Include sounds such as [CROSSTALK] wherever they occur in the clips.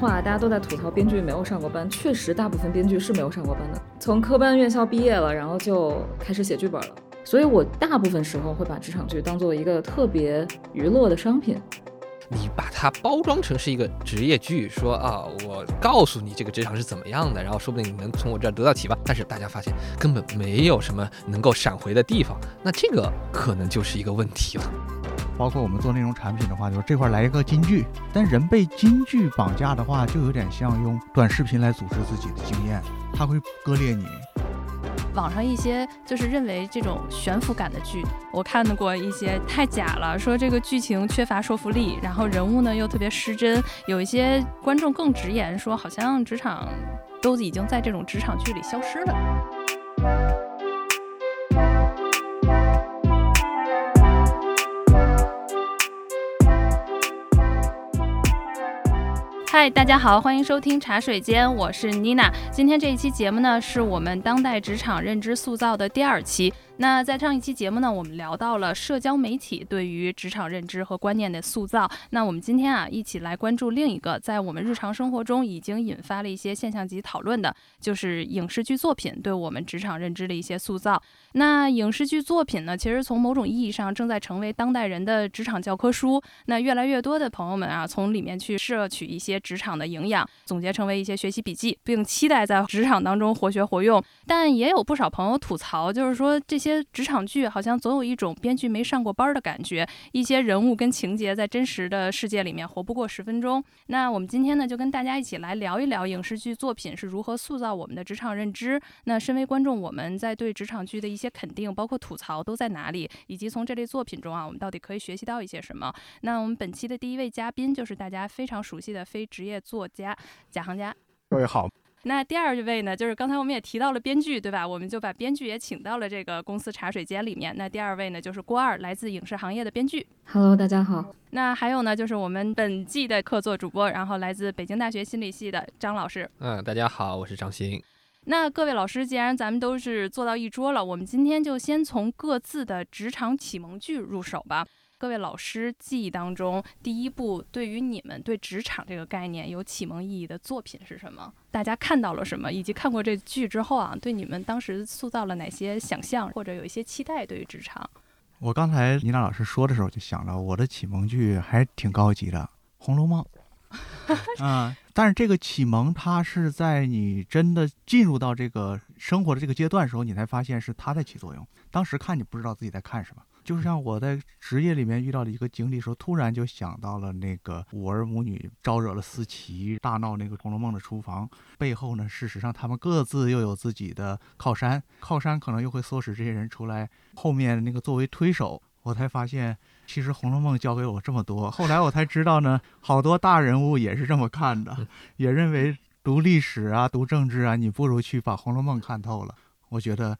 话，大家都在吐槽编剧没有上过班，确实大部分编剧是没有上过班的，从科班院校毕业了，然后就开始写剧本了。所以我大部分时候会把职场剧当做一个特别娱乐的商品。你把它包装成是一个职业剧，说啊，我告诉你这个职场是怎么样的，然后说不定你能从我这儿得到启发。但是大家发现根本没有什么能够闪回的地方，那这个可能就是一个问题了。包括我们做内容产品的话，就是这块来一个金句，但人被金句绑架的话，就有点像用短视频来组织自己的经验，它会割裂你。网上一些就是认为这种悬浮感的剧，我看到过一些太假了，说这个剧情缺乏说服力，然后人物呢又特别失真，有一些观众更直言说，好像职场都已经在这种职场剧里消失了。嗨，大家好，欢迎收听茶水间，我是妮娜。今天这一期节目呢，是我们当代职场认知塑造的第二期。那在上一期节目呢，我们聊到了社交媒体对于职场认知和观念的塑造。那我们今天啊，一起来关注另一个在我们日常生活中已经引发了一些现象级讨论的，就是影视剧作品对我们职场认知的一些塑造。那影视剧作品呢，其实从某种意义上正在成为当代人的职场教科书。那越来越多的朋友们啊，从里面去摄取一些职场的营养，总结成为一些学习笔记，并期待在职场当中活学活用。但也有不少朋友吐槽，就是说这些。些职场剧好像总有一种编剧没上过班的感觉，一些人物跟情节在真实的世界里面活不过十分钟。那我们今天呢，就跟大家一起来聊一聊影视剧作品是如何塑造我们的职场认知。那身为观众，我们在对职场剧的一些肯定，包括吐槽都在哪里？以及从这类作品中啊，我们到底可以学习到一些什么？那我们本期的第一位嘉宾就是大家非常熟悉的非职业作家贾行家。各位好。那第二位呢，就是刚才我们也提到了编剧，对吧？我们就把编剧也请到了这个公司茶水间里面。那第二位呢，就是郭二，来自影视行业的编剧。Hello，大家好。那还有呢，就是我们本季的客座主播，然后来自北京大学心理系的张老师。嗯，大家好，我是张鑫。那各位老师，既然咱们都是坐到一桌了，我们今天就先从各自的职场启蒙剧入手吧。各位老师记忆当中，第一部对于你们对职场这个概念有启蒙意义的作品是什么？大家看到了什么？以及看过这剧之后啊，对你们当时塑造了哪些想象，或者有一些期待？对于职场，我刚才倪娜老师说的时候，就想了，我的启蒙剧还挺高级的，《红楼梦》。[LAUGHS] 嗯，但是这个启蒙，它是在你真的进入到这个生活的这个阶段时候，你才发现是它在起作用。当时看你不知道自己在看什么。就像我在职业里面遇到的一个经历时候，突然就想到了那个五儿母女招惹了思琪，大闹那个《红楼梦》的厨房背后呢，事实上他们各自又有自己的靠山，靠山可能又会唆使这些人出来，后面那个作为推手，我才发现其实《红楼梦》教给我这么多。后来我才知道呢，好多大人物也是这么看的，也认为读历史啊、读政治啊，你不如去把《红楼梦》看透了。我觉得。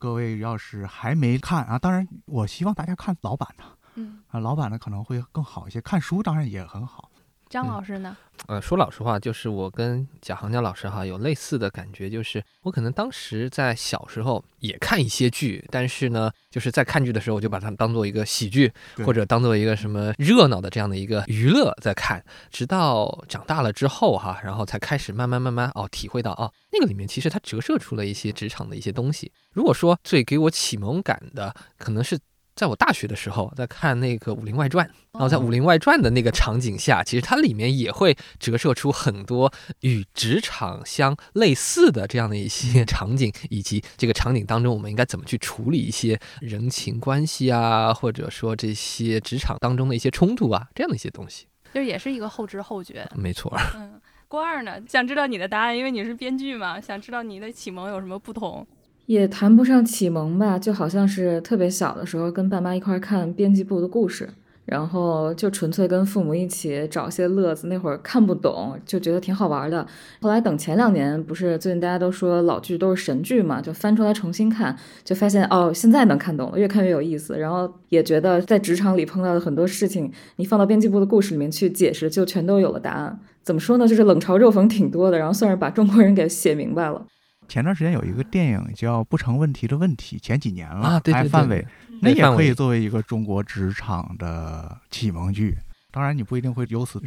各位要是还没看啊，当然我希望大家看老版的，嗯啊，老版的可能会更好一些。看书当然也很好。张老师呢？呃，说老实话，就是我跟贾行家老师哈有类似的感觉，就是我可能当时在小时候也看一些剧，但是呢，就是在看剧的时候，我就把它当做一个喜剧，或者当做一个什么热闹的这样的一个娱乐在看。直到长大了之后哈，然后才开始慢慢慢慢哦体会到哦，那个里面其实它折射出了一些职场的一些东西。如果说最给我启蒙感的，可能是。在我大学的时候，在看那个《武林外传》，然后在《武林外传》的那个场景下，其实它里面也会折射出很多与职场相类似的这样的一些场景，以及这个场景当中我们应该怎么去处理一些人情关系啊，或者说这些职场当中的一些冲突啊，这样的一些东西，就是也是一个后知后觉。没错。嗯，郭二呢，想知道你的答案，因为你是编剧嘛，想知道你的启蒙有什么不同。也谈不上启蒙吧，就好像是特别小的时候跟爸妈一块看编辑部的故事，然后就纯粹跟父母一起找些乐子。那会儿看不懂，就觉得挺好玩的。后来等前两年，不是最近大家都说老剧都是神剧嘛，就翻出来重新看，就发现哦，现在能看懂了，越看越有意思。然后也觉得在职场里碰到的很多事情，你放到编辑部的故事里面去解释，就全都有了答案。怎么说呢？就是冷嘲热讽挺多的，然后算是把中国人给写明白了。前段时间有一个电影叫《不成问题的问题》，前几年了，啊，对对对，范伟，那也可以作为一个中国职场的启蒙剧。当然你不一定会由此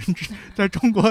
在中国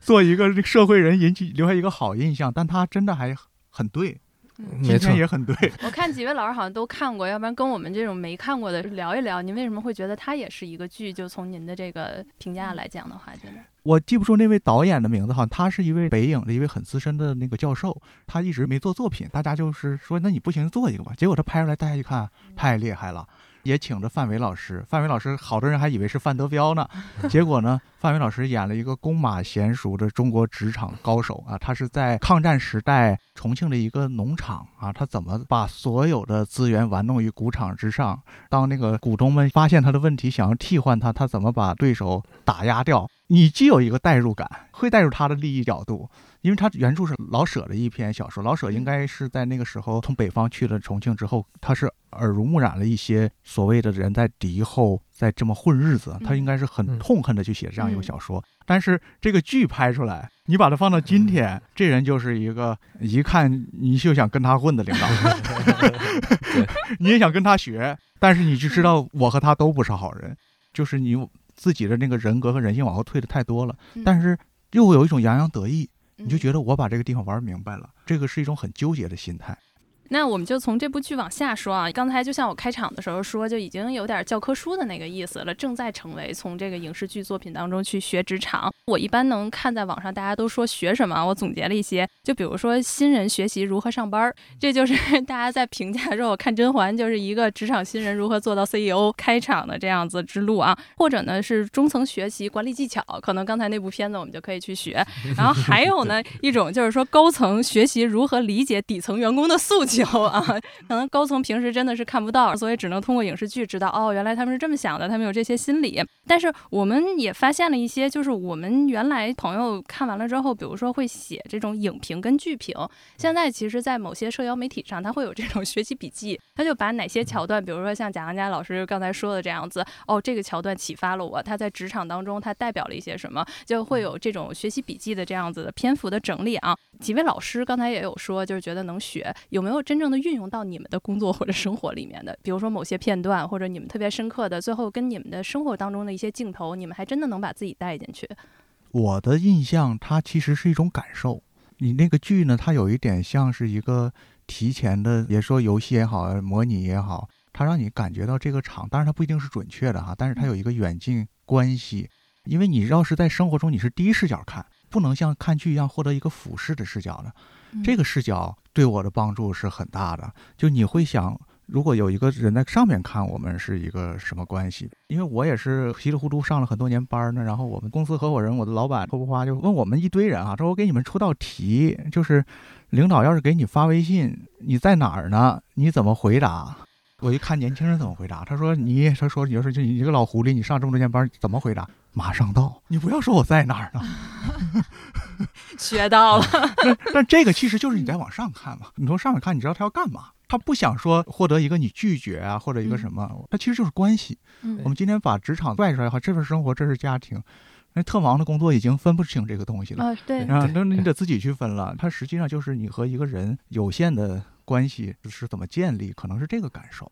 做一个社会人，引起留下一个好印象，但他真的还很对。没错，也很对。[LAUGHS] 我看几位老师好像都看过，要不然跟我们这种没看过的聊一聊，您为什么会觉得它也是一个剧？就从您的这个评价来讲的话，觉得我记不住那位导演的名字，好像他是一位北影的一位很资深的那个教授，他一直没做作品，大家就是说，那你不行做一个吧。结果他拍出来，大家一看，太厉害了。也请着范伟老师，范伟老师好多人还以为是范德彪呢，[LAUGHS] 结果呢，范伟老师演了一个弓马娴熟的中国职场高手啊，他是在抗战时代重庆的一个农场啊，他怎么把所有的资源玩弄于股场之上？当那个股东们发现他的问题，想要替换他，他怎么把对手打压掉？你既有一个代入感，会带入他的利益角度。因为他原著是老舍的一篇小说，老舍应该是在那个时候从北方去了重庆之后，他是耳濡目染了一些所谓的人在敌后在这么混日子，他应该是很痛恨的去写这样一个小说。但是这个剧拍出来，你把它放到今天，这人就是一个一看你就想跟他混的领导，[LAUGHS] 你也想跟他学，但是你就知道我和他都不是好人，就是你自己的那个人格和人性往后退的太多了，但是又有一种洋洋得意。你就觉得我把这个地方玩明白了，这个是一种很纠结的心态。那我们就从这部剧往下说啊。刚才就像我开场的时候说，就已经有点教科书的那个意思了，正在成为从这个影视剧作品当中去学职场。我一般能看在网上大家都说学什么，我总结了一些，就比如说新人学习如何上班，这就是 [LAUGHS] 大家在评价说我看甄嬛就是一个职场新人如何做到 CEO 开场的这样子之路啊。或者呢是中层学习管理技巧，可能刚才那部片子我们就可以去学。然后还有呢 [LAUGHS] 一种就是说高层学习如何理解底层员工的诉求。有啊，可能高层平时真的是看不到，所以只能通过影视剧知道哦，原来他们是这么想的，他们有这些心理。但是我们也发现了一些，就是我们原来朋友看完了之后，比如说会写这种影评跟剧评。现在其实，在某些社交媒体上，他会有这种学习笔记，他就把哪些桥段，比如说像贾行家老师刚才说的这样子，哦，这个桥段启发了我，他在职场当中他代表了一些什么，就会有这种学习笔记的这样子的篇幅的整理啊。几位老师刚才也有说，就是觉得能学，有没有真正的运用到你们的工作或者生活里面的？比如说某些片段，或者你们特别深刻的，最后跟你们的生活当中的一些镜头，你们还真的能把自己带进去。我的印象，它其实是一种感受。你那个剧呢，它有一点像是一个提前的，也说游戏也好，模拟也好，它让你感觉到这个场，当然它不一定是准确的哈，但是它有一个远近关系。因为你要是在生活中，你是第一视角看。不能像看剧一样获得一个俯视的视角的，这个视角对我的帮助是很大的。就你会想，如果有一个人在上面看我们是一个什么关系？因为我也是稀里糊涂上了很多年班呢。然后我们公司合伙人，我的老板霍不花就问我们一堆人啊，说我给你们出道题，就是领导要是给你发微信，你在哪儿呢？你怎么回答？我一看年轻人怎么回答，他说你，他说你要是就你一个老狐狸，你上这么多年班，怎么回答？马上到，你不要说我在哪儿呢。[LAUGHS] 学到了。但 [LAUGHS] 但这个其实就是你在往上看嘛，你从上面看，你知道他要干嘛？他不想说获得一个你拒绝啊，或者一个什么，他其实就是关系。我们今天把职场拽出来的话，这份生活，这是家庭。那特忙的工作已经分不清这个东西了啊，对啊，那你得自己去分了。它实际上就是你和一个人有限的关系是怎么建立，可能是这个感受。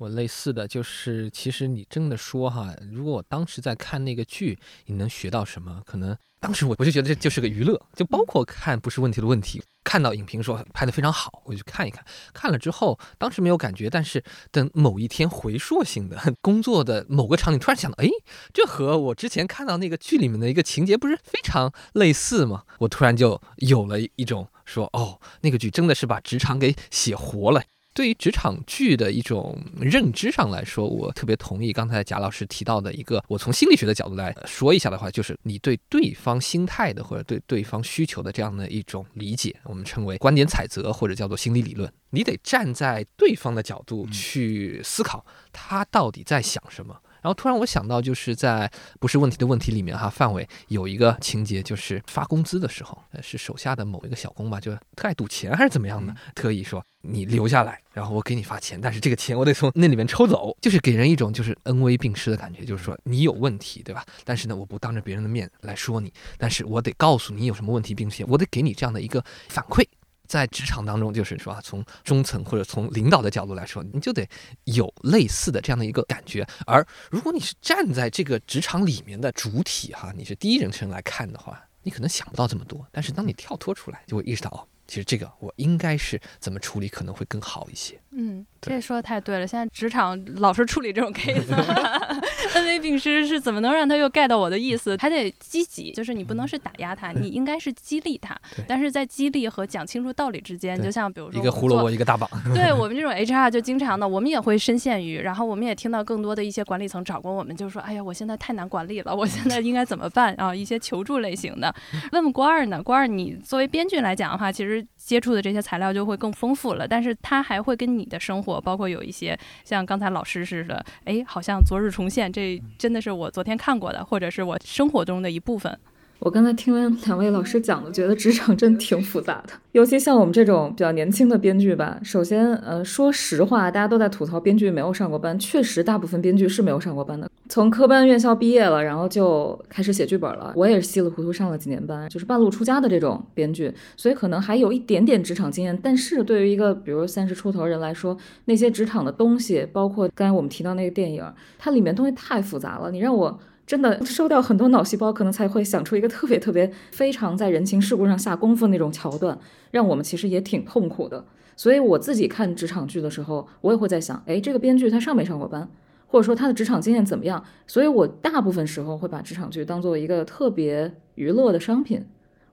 我类似的就是，其实你真的说哈，如果我当时在看那个剧，你能学到什么？可能当时我我就觉得这就是个娱乐，就包括看不是问题的问题，看到影评说拍的非常好，我就看一看。看了之后，当时没有感觉，但是等某一天回溯性的 [LAUGHS] 工作的某个场景，突然想到，哎，这和我之前看到那个剧里面的一个情节不是非常类似吗？我突然就有了一种说，哦，那个剧真的是把职场给写活了。对于职场剧的一种认知上来说，我特别同意刚才贾老师提到的一个，我从心理学的角度来说一下的话，就是你对对方心态的或者对对方需求的这样的一种理解，我们称为观点采择或者叫做心理理论。你得站在对方的角度去思考，他到底在想什么。然后突然我想到，就是在不是问题的问题里面哈，范伟有一个情节，就是发工资的时候，是手下的某一个小工吧，就特爱赌钱还是怎么样的，特意说你留下来，然后我给你发钱，但是这个钱我得从那里面抽走，就是给人一种就是恩威并施的感觉，就是说你有问题对吧？但是呢，我不当着别人的面来说你，但是我得告诉你有什么问题，并且我得给你这样的一个反馈。在职场当中，就是说啊，从中层或者从领导的角度来说，你就得有类似的这样的一个感觉。而如果你是站在这个职场里面的主体哈，你是第一人称来看的话，你可能想不到这么多。但是当你跳脱出来，就会意识到哦。其实这个我应该是怎么处理可能会更好一些。嗯，这说的太对了。现在职场老是处理这种 [LAUGHS] case，恩威并施是怎么能让他又 get 到我的意思？还得积极，就是你不能是打压他，你应该是激励他。但是在激励和讲清楚道理之间，就像比如说一个胡萝卜一个大棒。对 [LAUGHS] 我们这种 HR 就经常的，我们也会深陷于，然后我们也听到更多的一些管理层找过我们，就是说，哎呀，我现在太难管理了，我现在应该怎么办啊？一些求助类型的。问问郭二呢？郭二，你作为编剧来讲的话，其实。接触的这些材料就会更丰富了，但是它还会跟你的生活，包括有一些像刚才老师似的，哎，好像昨日重现，这真的是我昨天看过的，或者是我生活中的一部分。我刚才听了两位老师讲的，觉得职场真挺复杂的，尤其像我们这种比较年轻的编剧吧。首先，呃，说实话，大家都在吐槽编剧没有上过班，确实，大部分编剧是没有上过班的。从科班院校毕业了，然后就开始写剧本了。我也是稀里糊涂上了几年班，就是半路出家的这种编剧，所以可能还有一点点职场经验。但是对于一个比如三十出头人来说，那些职场的东西，包括刚才我们提到那个电影，它里面东西太复杂了，你让我。真的收掉很多脑细胞，可能才会想出一个特别特别非常在人情世故上下功夫那种桥段，让我们其实也挺痛苦的。所以我自己看职场剧的时候，我也会在想，哎，这个编剧他上没上过班，或者说他的职场经验怎么样？所以我大部分时候会把职场剧当做一个特别娱乐的商品。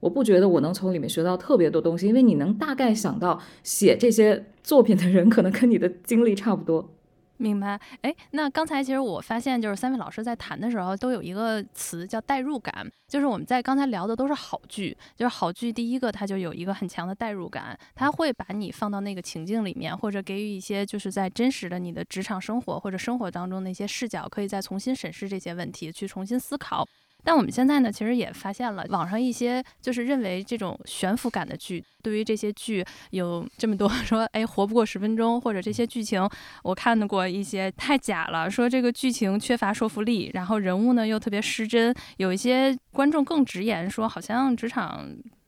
我不觉得我能从里面学到特别多东西，因为你能大概想到写这些作品的人可能跟你的经历差不多。明白，哎，那刚才其实我发现，就是三位老师在谈的时候，都有一个词叫代入感。就是我们在刚才聊的都是好剧，就是好剧，第一个它就有一个很强的代入感，它会把你放到那个情境里面，或者给予一些就是在真实的你的职场生活或者生活当中的一些视角，可以再重新审视这些问题，去重新思考。但我们现在呢，其实也发现了网上一些就是认为这种悬浮感的剧，对于这些剧有这么多 [LAUGHS] 说，哎，活不过十分钟，或者这些剧情我看到过一些太假了，说这个剧情缺乏说服力，然后人物呢又特别失真，有一些观众更直言说，好像职场。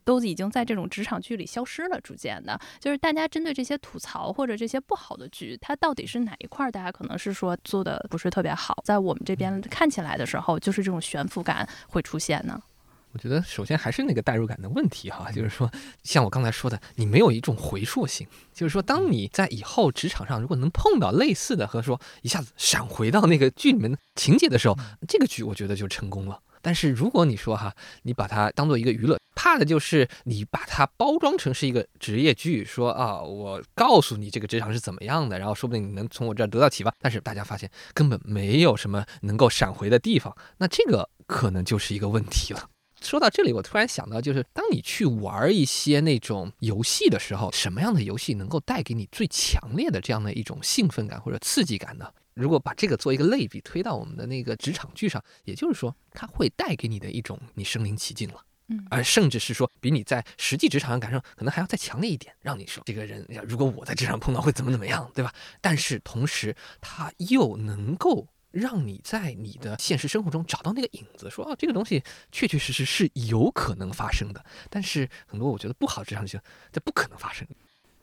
都已经在这种职场剧里消失了，逐渐的，就是大家针对这些吐槽或者这些不好的剧，它到底是哪一块？大家可能是说做的不是特别好，在我们这边看起来的时候，就是这种悬浮感会出现呢。我觉得首先还是那个代入感的问题哈，就是说，像我刚才说的，你没有一种回溯性，就是说，当你在以后职场上如果能碰到类似的和说一下子闪回到那个剧里面的情节的时候，这个剧我觉得就成功了。但是如果你说哈，你把它当做一个娱乐，怕的就是你把它包装成是一个职业剧，说啊，我告诉你这个职场是怎么样的，然后说不定你能从我这儿得到启发。但是大家发现根本没有什么能够闪回的地方，那这个可能就是一个问题了。说到这里，我突然想到，就是当你去玩一些那种游戏的时候，什么样的游戏能够带给你最强烈的这样的一种兴奋感或者刺激感呢？如果把这个做一个类比推到我们的那个职场剧上，也就是说，它会带给你的一种你身临其境了，嗯，而甚至是说比你在实际职场上感受可能还要再强烈一点，让你说这个人，如果我在职场碰到会怎么怎么样，对吧？但是同时，他又能够让你在你的现实生活中找到那个影子，说哦，这个东西确确实实是有可能发生的。但是很多我觉得不好的职场剧，这不可能发生。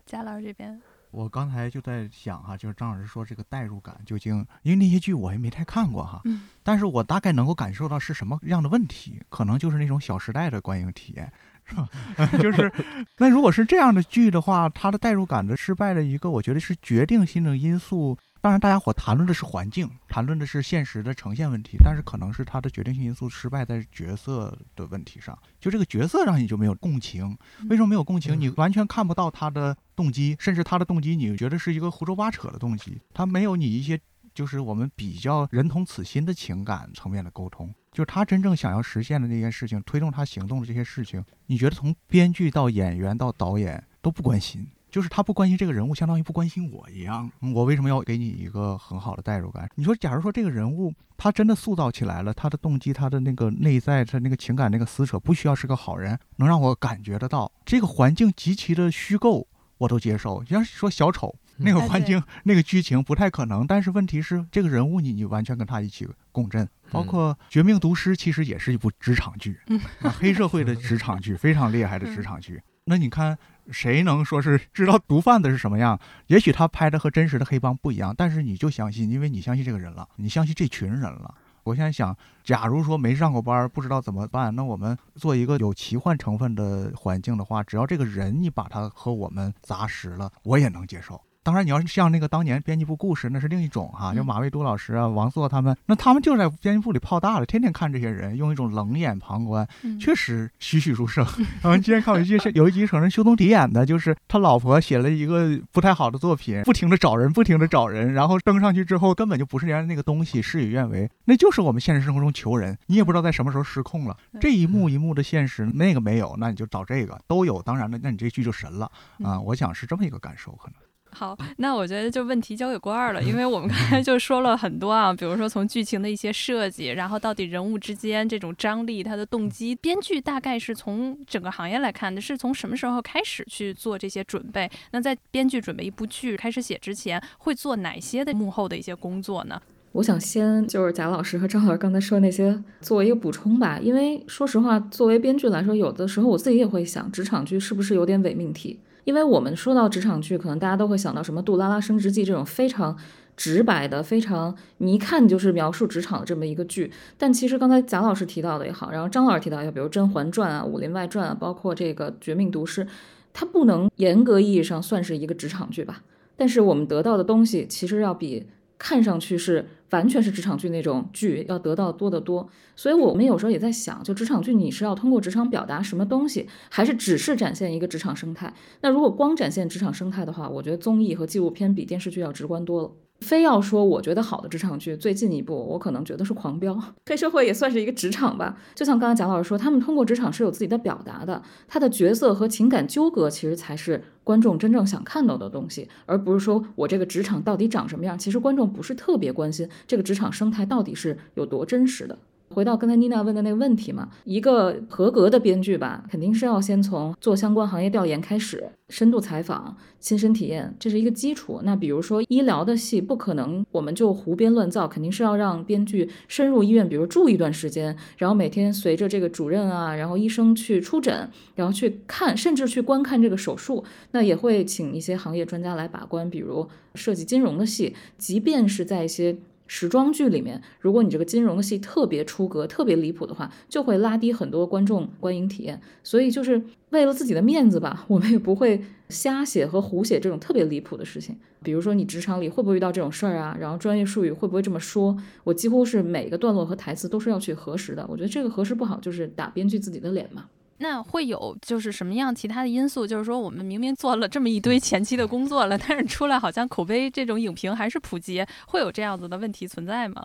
贾老师这边。我刚才就在想哈，就是张老师说这个代入感究竟，因为那些剧我也没太看过哈，嗯，但是我大概能够感受到是什么样的问题，可能就是那种《小时代》的观影体验，是吧？[LAUGHS] 就是，[LAUGHS] 那如果是这样的剧的话，它的代入感的失败的一个，我觉得是决定性的因素。当然，大家伙谈论的是环境，谈论的是现实的呈现问题，但是可能是他的决定性因素失败在角色的问题上。就这个角色让你就没有共情，为什么没有共情？你完全看不到他的动机，甚至他的动机你觉得是一个胡诌八扯的动机，他没有你一些就是我们比较人同此心的情感层面的沟通，就是他真正想要实现的那件事情，推动他行动的这些事情，你觉得从编剧到演员到导演都不关心。就是他不关心这个人物，相当于不关心我一样。我为什么要给你一个很好的代入感？你说，假如说这个人物他真的塑造起来了，他的动机、他的那个内在、他那个情感、那个撕扯，不需要是个好人，能让我感觉得到。这个环境极其的虚构，我都接受。要是说小丑那个环境、那个剧情不太可能，但是问题是这个人物你你完全跟他一起共振。包括《绝命毒师》其实也是一部职场剧，黑社会的职场剧，非常厉害的职场剧。那你看，谁能说是知道毒贩子是什么样？也许他拍的和真实的黑帮不一样，但是你就相信，因为你相信这个人了，你相信这群人了。我现在想，假如说没上过班，不知道怎么办，那我们做一个有奇幻成分的环境的话，只要这个人你把他和我们砸实了，我也能接受。当然，你要是像那个当年编辑部故事，那是另一种哈，就马未都老师啊、王朔他们，那他们就在编辑部里泡大了，天天看这些人，用一种冷眼旁观，确实栩栩如生。[LAUGHS] 然后今天看 [LAUGHS] 有一集，有一集可能修东迪演的，就是他老婆写了一个不太好的作品，不停的找人，不停的找人，然后登上去之后根本就不是原来那个东西，事与愿违，那就是我们现实生活中求人，你也不知道在什么时候失控了，这一幕一幕的现实，那个没有，那你就找这个都有，当然了，那你这剧就神了啊！我想是这么一个感受，可能。好，那我觉得就问题交给郭二了，因为我们刚才就说了很多啊，比如说从剧情的一些设计，然后到底人物之间这种张力，他的动机，编剧大概是从整个行业来看的，是从什么时候开始去做这些准备？那在编剧准备一部剧开始写之前，会做哪些的幕后的一些工作呢？我想先就是贾老师和张老师刚才说那些作为一个补充吧，因为说实话，作为编剧来说，有的时候我自己也会想，职场剧是不是有点伪命题？因为我们说到职场剧，可能大家都会想到什么《杜拉拉升职记》这种非常直白的、非常你一看就是描述职场的这么一个剧。但其实刚才贾老师提到的也好，然后张老师提到，也好比如《甄嬛传》啊、《武林外传》啊，包括这个《绝命毒师》，它不能严格意义上算是一个职场剧吧？但是我们得到的东西其实要比。看上去是完全是职场剧那种剧，要得到多得多。所以我们有时候也在想，就职场剧你是要通过职场表达什么东西，还是只是展现一个职场生态？那如果光展现职场生态的话，我觉得综艺和纪录片比电视剧要直观多了。非要说我觉得好的职场剧，最近一部我可能觉得是《狂飙》，[LAUGHS] 黑社会也算是一个职场吧。就像刚刚贾老师说，他们通过职场是有自己的表达的，他的角色和情感纠葛其实才是观众真正想看到的东西，而不是说我这个职场到底长什么样。其实观众不是特别关心这个职场生态到底是有多真实的。回到刚才妮娜问的那个问题嘛，一个合格的编剧吧，肯定是要先从做相关行业调研开始，深度采访、亲身体验，这是一个基础。那比如说医疗的戏，不可能我们就胡编乱造，肯定是要让编剧深入医院，比如住一段时间，然后每天随着这个主任啊，然后医生去出诊，然后去看，甚至去观看这个手术。那也会请一些行业专家来把关，比如涉及金融的戏，即便是在一些。时装剧里面，如果你这个金融的戏特别出格、特别离谱的话，就会拉低很多观众观影体验。所以就是为了自己的面子吧，我们也不会瞎写和胡写这种特别离谱的事情。比如说你职场里会不会遇到这种事儿啊？然后专业术语会不会这么说？我几乎是每个段落和台词都是要去核实的。我觉得这个核实不好，就是打编剧自己的脸嘛。那会有就是什么样其他的因素？就是说我们明明做了这么一堆前期的工作了，但是出来好像口碑这种影评还是普及，会有这样子的问题存在吗？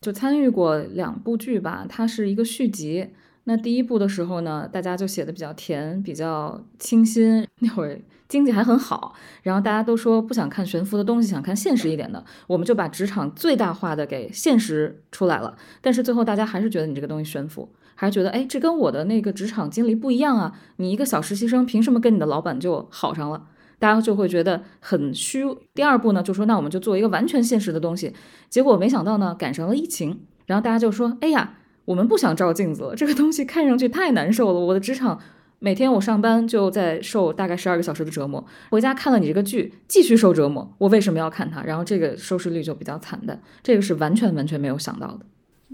就参与过两部剧吧，它是一个续集。那第一部的时候呢，大家就写的比较甜，比较清新。那会儿经济还很好，然后大家都说不想看悬浮的东西，想看现实一点的，我们就把职场最大化的给现实出来了。但是最后大家还是觉得你这个东西悬浮。还是觉得，哎，这跟我的那个职场经历不一样啊！你一个小实习生，凭什么跟你的老板就好上了？大家就会觉得很虚。第二步呢，就说那我们就做一个完全现实的东西。结果没想到呢，赶上了疫情，然后大家就说，哎呀，我们不想照镜子了，这个东西看上去太难受了。我的职场每天我上班就在受大概十二个小时的折磨，回家看了你这个剧，继续受折磨。我为什么要看它？然后这个收视率就比较惨淡，这个是完全完全没有想到的。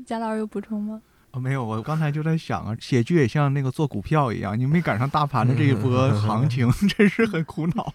贾老师有补充吗？没有，我刚才就在想啊，写剧也像那个做股票一样，你没赶上大盘的这一波行情，[LAUGHS] 真是很苦恼。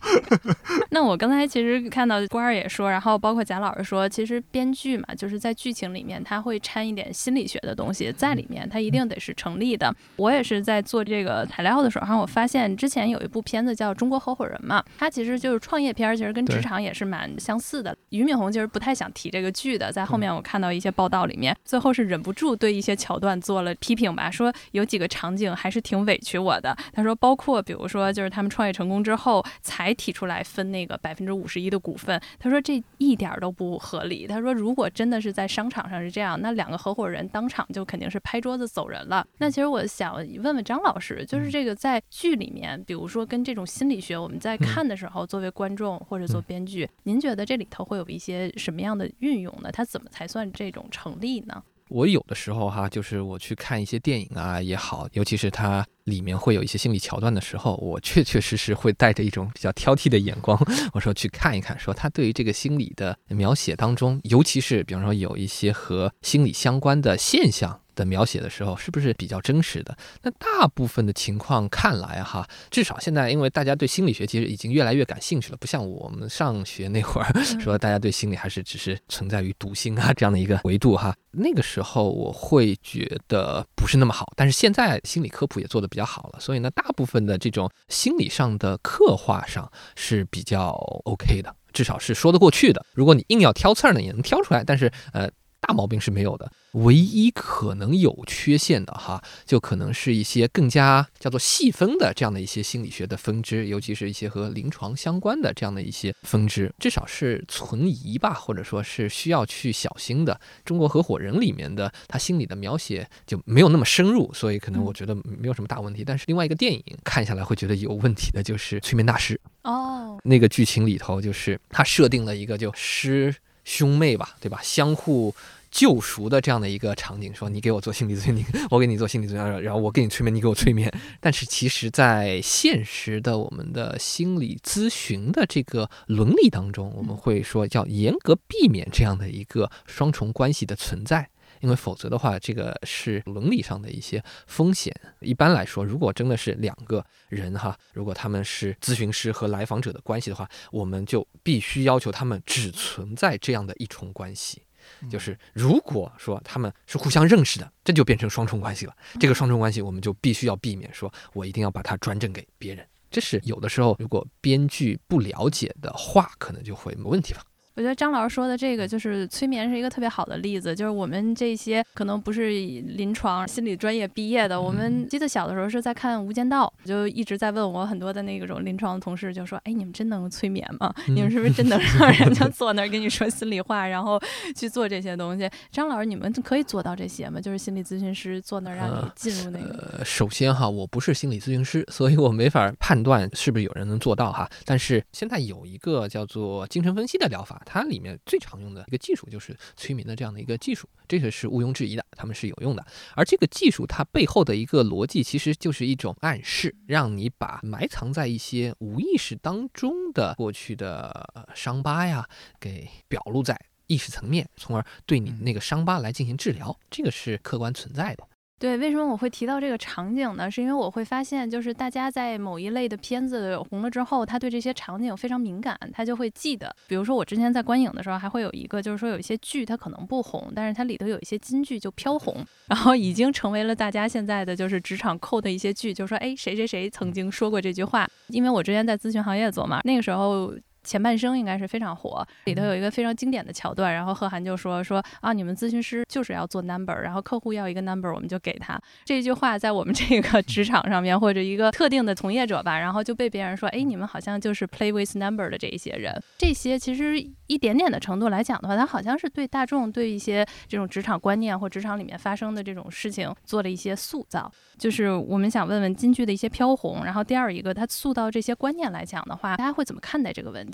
那我刚才其实看到官儿也说，然后包括贾老师说，其实编剧嘛，就是在剧情里面他会掺一点心理学的东西在里面，他一定得是成立的。我也是在做这个材料的时候，然后我发现之前有一部片子叫《中国合伙人》嘛，它其实就是创业片，其实跟职场也是蛮相似的。俞敏洪其实不太想提这个剧的，在后面我看到一些报道里面，最后是忍不住对一些桥段。做了批评吧，说有几个场景还是挺委屈我的。他说，包括比如说，就是他们创业成功之后才提出来分那个百分之五十一的股份。他说这一点都不合理。他说，如果真的是在商场上是这样，那两个合伙人当场就肯定是拍桌子走人了。那其实我想问问张老师，就是这个在剧里面，比如说跟这种心理学，我们在看的时候，作为观众或者做编剧，您觉得这里头会有一些什么样的运用呢？它怎么才算这种成立呢？我有的时候哈，就是我去看一些电影啊也好，尤其是它里面会有一些心理桥段的时候，我确确实实会带着一种比较挑剔的眼光，[LAUGHS] 我说去看一看，说他对于这个心理的描写当中，尤其是比方说有一些和心理相关的现象。的描写的时候，是不是比较真实的？那大部分的情况看来，哈，至少现在，因为大家对心理学其实已经越来越感兴趣了，不像我们上学那会儿，[LAUGHS] 说大家对心理还是只是存在于读心啊这样的一个维度，哈。那个时候我会觉得不是那么好，但是现在心理科普也做得比较好了，所以呢，大部分的这种心理上的刻画上是比较 OK 的，至少是说得过去的。如果你硬要挑刺儿呢，也能挑出来，但是呃。大毛病是没有的，唯一可能有缺陷的哈，就可能是一些更加叫做细分的这样的一些心理学的分支，尤其是一些和临床相关的这样的一些分支，至少是存疑吧，或者说是需要去小心的。中国合伙人里面的他心理的描写就没有那么深入，所以可能我觉得没有什么大问题。但是另外一个电影看下来会觉得有问题的就是《催眠大师》哦，那个剧情里头就是他设定了一个就师。兄妹吧，对吧？相互救赎的这样的一个场景，说你给我做心理咨询，你我给你做心理咨询，然后我给你催眠，你给我催眠。但是其实，在现实的我们的心理咨询的这个伦理当中，我们会说要严格避免这样的一个双重关系的存在。因为否则的话，这个是伦理上的一些风险。一般来说，如果真的是两个人哈，如果他们是咨询师和来访者的关系的话，我们就必须要求他们只存在这样的一重关系。就是如果说他们是互相认识的，这就变成双重关系了。这个双重关系，我们就必须要避免说，我一定要把它转正给别人。这是有的时候，如果编剧不了解的话，可能就会没问题了。我觉得张老师说的这个就是催眠是一个特别好的例子，就是我们这些可能不是临床心理专业毕业的，我们记得小的时候是在看《无间道》，就一直在问我很多的那种临床的同事，就说：“哎，你们真能催眠吗？你们是不是真能让人家 [LAUGHS] 坐那儿跟你说心里话，然后去做这些东西？”张老师，你们可以做到这些吗？就是心理咨询师坐那儿让你进入那个？首先哈，我不是心理咨询师，所以我没法判断是不是有人能做到哈。但是现在有一个叫做精神分析的疗法。它里面最常用的一个技术就是催眠的这样的一个技术，这个是毋庸置疑的，他们是有用的。而这个技术它背后的一个逻辑，其实就是一种暗示，让你把埋藏在一些无意识当中的过去的伤疤呀，给表露在意识层面，从而对你那个伤疤来进行治疗，这个是客观存在的。对，为什么我会提到这个场景呢？是因为我会发现，就是大家在某一类的片子红了之后，他对这些场景非常敏感，他就会记得。比如说，我之前在观影的时候，还会有一个，就是说有一些剧它可能不红，但是它里头有一些金句就飘红，然后已经成为了大家现在的就是职场扣的一些剧，就是说哎，谁谁谁曾经说过这句话。因为我之前在咨询行业做嘛，那个时候。前半生应该是非常火，里头有一个非常经典的桥段，然后贺涵就说说啊，你们咨询师就是要做 number，然后客户要一个 number，我们就给他这句话，在我们这个职场上面或者一个特定的从业者吧，然后就被别人说，哎，你们好像就是 play with number 的这一些人，这些其实一点点的程度来讲的话，他好像是对大众对一些这种职场观念或职场里面发生的这种事情做了一些塑造。就是我们想问问金句的一些飘红，然后第二一个，他塑造这些观念来讲的话，大家会怎么看待这个问题？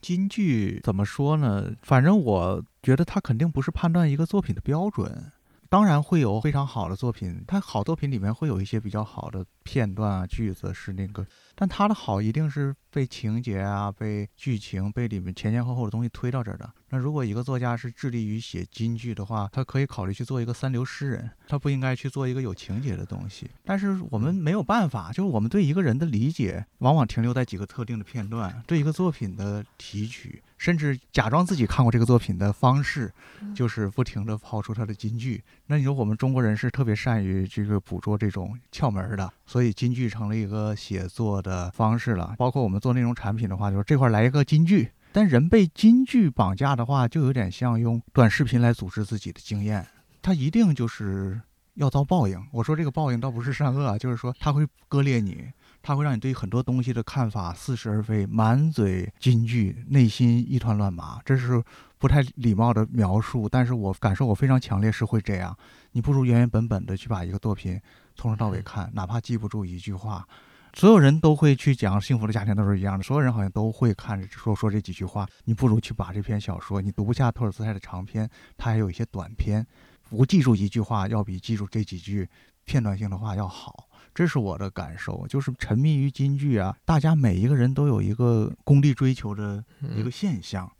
金句怎么说呢？反正我觉得它肯定不是判断一个作品的标准。当然会有非常好的作品，它好作品里面会有一些比较好的片段啊句子是那个。但他的好一定是被情节啊、被剧情、被里面前前后后的东西推到这儿的。那如果一个作家是致力于写金句的话，他可以考虑去做一个三流诗人，他不应该去做一个有情节的东西。但是我们没有办法，就是我们对一个人的理解往往停留在几个特定的片段，对一个作品的提取。甚至假装自己看过这个作品的方式，就是不停地抛出他的金句。那你说我们中国人是特别善于这个捕捉这种窍门的，所以金句成了一个写作的方式了。包括我们做内容产品的话，就是这块来一个金句。但人被金句绑架的话，就有点像用短视频来组织自己的经验，他一定就是要遭报应。我说这个报应倒不是善恶啊，就是说他会割裂你。它会让你对很多东西的看法似是而非，满嘴金句，内心一团乱麻。这是不太礼貌的描述，但是我感受我非常强烈，是会这样。你不如原原本本的去把一个作品从头到尾看，哪怕记不住一句话。所有人都会去讲幸福的家庭都是一样的，所有人好像都会看着说说这几句话。你不如去把这篇小说，你读不下托尔斯泰的长篇，他还有一些短篇。不记住一句话，要比记住这几句片段性的话要好。这是我的感受，就是沉迷于京剧啊，大家每一个人都有一个功利追求的一个现象。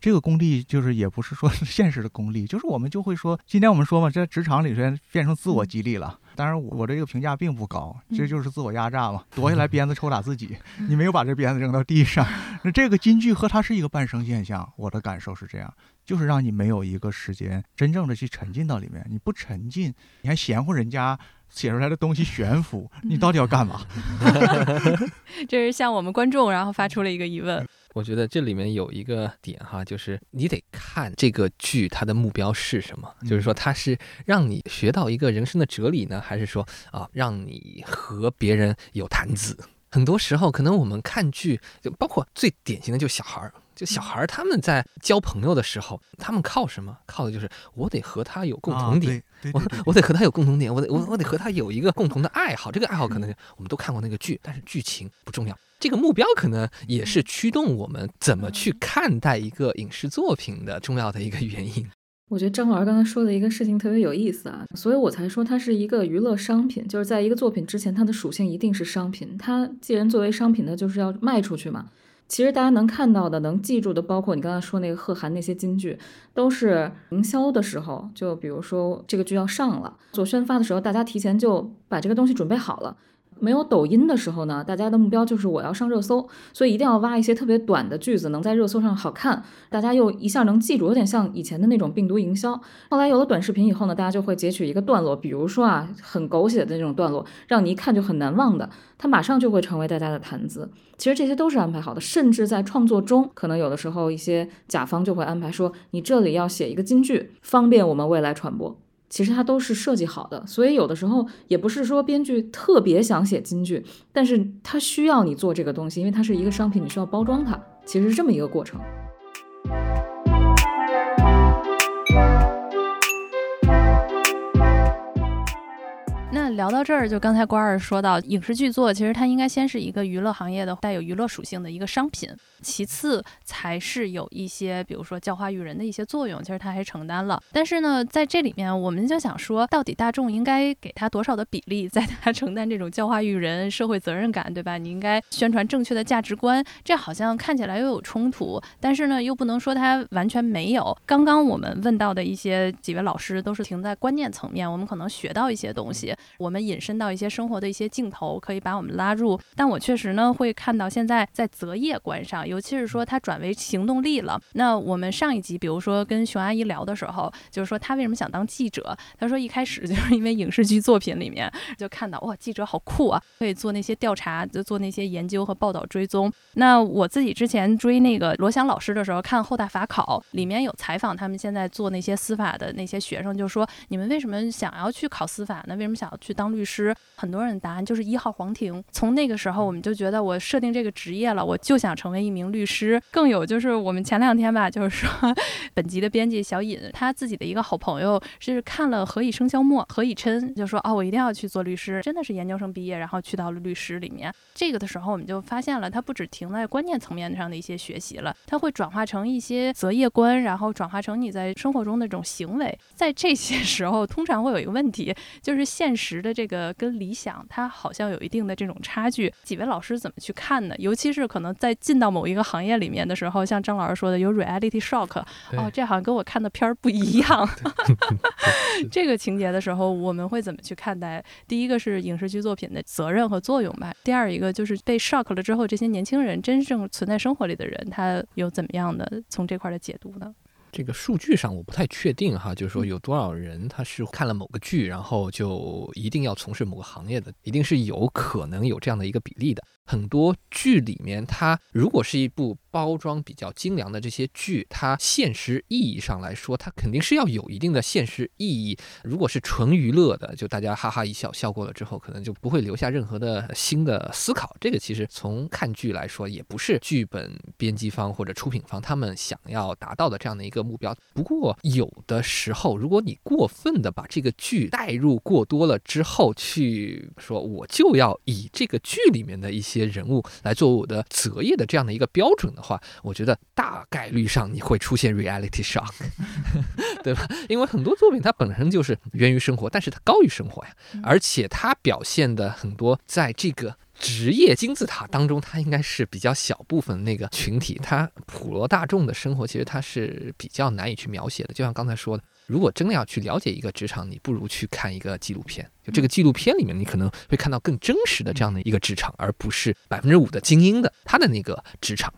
这个功利就是也不是说 [LAUGHS] 现实的功利，就是我们就会说，今天我们说嘛，在职场里边变成自我激励了。当然，我这个评价并不高，这就是自我压榨嘛，[LAUGHS] 夺下来鞭子抽打自己。你没有把这鞭子扔到地上，[LAUGHS] 那这个京剧和它是一个伴生现象。我的感受是这样，就是让你没有一个时间真正的去沉浸到里面。你不沉浸，你还嫌乎人家写出来的东西悬浮，你到底要干嘛？[LAUGHS] 这是向我们观众然后发出了一个疑问。我觉得这里面有一个点哈，就是你得看这个剧它的目标是什么，就是说它是让你学到一个人生的哲理呢，还是说啊让你和别人有谈资？很多时候可能我们看剧，就包括最典型的就小孩儿，就小孩儿他们在交朋友的时候，他们靠什么？靠的就是我得和他有共同点，我我得和他有共同点，我得我我得和他有一个共同的爱好。这个爱好可能我们都看过那个剧，但是剧情不重要。这个目标可能也是驱动我们怎么去看待一个影视作品的重要的一个原因。我觉得张老师刚才说的一个事情特别有意思啊，所以我才说它是一个娱乐商品，就是在一个作品之前，它的属性一定是商品。它既然作为商品，它就是要卖出去嘛。其实大家能看到的、能记住的，包括你刚才说那个贺涵那些金句，都是营销的时候，就比如说这个剧要上了，做宣发的时候，大家提前就把这个东西准备好了。没有抖音的时候呢，大家的目标就是我要上热搜，所以一定要挖一些特别短的句子，能在热搜上好看，大家又一下能记住，有点像以前的那种病毒营销。后来有了短视频以后呢，大家就会截取一个段落，比如说啊，很狗血的那种段落，让你一看就很难忘的，它马上就会成为大家的谈资。其实这些都是安排好的，甚至在创作中，可能有的时候一些甲方就会安排说，你这里要写一个金句，方便我们未来传播。其实它都是设计好的，所以有的时候也不是说编剧特别想写金剧，但是他需要你做这个东西，因为它是一个商品，你需要包装它，其实是这么一个过程。那聊到这儿，就刚才关儿说到，影视剧作其实它应该先是一个娱乐行业的带有娱乐属性的一个商品，其次才是有一些，比如说教化育人的一些作用，其实他还承担了。但是呢，在这里面，我们就想说，到底大众应该给他多少的比例，在他承担这种教化育人、社会责任感，对吧？你应该宣传正确的价值观，这好像看起来又有冲突，但是呢，又不能说他完全没有。刚刚我们问到的一些几位老师，都是停在观念层面，我们可能学到一些东西。我们引申到一些生活的一些镜头，可以把我们拉入。但我确实呢，会看到现在在择业观上，尤其是说他转为行动力了。那我们上一集，比如说跟熊阿姨聊的时候，就是说他为什么想当记者？他说一开始就 [LAUGHS] 是因为影视剧作品里面就看到哇，记者好酷啊，可以做那些调查，就做那些研究和报道追踪。那我自己之前追那个罗翔老师的时候，看后大法考里面有采访他们现在做那些司法的那些学生，就说你们为什么想要去考司法呢？为什么想要去？当律师，很多人答案就是一号黄庭。从那个时候，我们就觉得我设定这个职业了，我就想成为一名律师。更有就是我们前两天吧，就是说本集的编辑小尹，他自己的一个好朋友是看了《何以笙箫默》，何以琛就说哦，我一定要去做律师，真的是研究生毕业，然后去到了律师里面。这个的时候，我们就发现了，他不止停在观念层面上的一些学习了，他会转化成一些择业观，然后转化成你在生活中的这种行为。在这些 [LAUGHS] 时候，通常会有一个问题，就是现实。的这个跟理想，它好像有一定的这种差距。几位老师怎么去看呢？尤其是可能在进到某一个行业里面的时候，像张老师说的有 reality shock，哦，这好像跟我看的片儿不一样。[LAUGHS] 这个情节的时候，我们会怎么去看待？第一个是影视剧作品的责任和作用吧。第二一个就是被 shock 了之后，这些年轻人真正存在生活里的人，他有怎么样的从这块的解读呢？这个数据上我不太确定哈，就是说有多少人他是看了某个剧，然后就一定要从事某个行业的，一定是有可能有这样的一个比例的。很多剧里面，它如果是一部包装比较精良的这些剧，它现实意义上来说，它肯定是要有一定的现实意义。如果是纯娱乐的，就大家哈哈一笑笑过了之后，可能就不会留下任何的新的思考。这个其实从看剧来说，也不是剧本编辑方或者出品方他们想要达到的这样的一个目标。不过有的时候，如果你过分的把这个剧带入过多了之后，去说我就要以这个剧里面的一些人物来做我的择业的这样的一个标准的话，我觉得大概率上你会出现 reality shock，[LAUGHS] 对吧？因为很多作品它本身就是源于生活，但是它高于生活呀，而且它表现的很多在这个。职业金字塔当中，它应该是比较小部分那个群体，它普罗大众的生活其实它是比较难以去描写的。就像刚才说的，如果真的要去了解一个职场，你不如去看一个纪录片。就这个纪录片里面，你可能会看到更真实的这样的一个职场，而不是百分之五的精英的他的那个职场。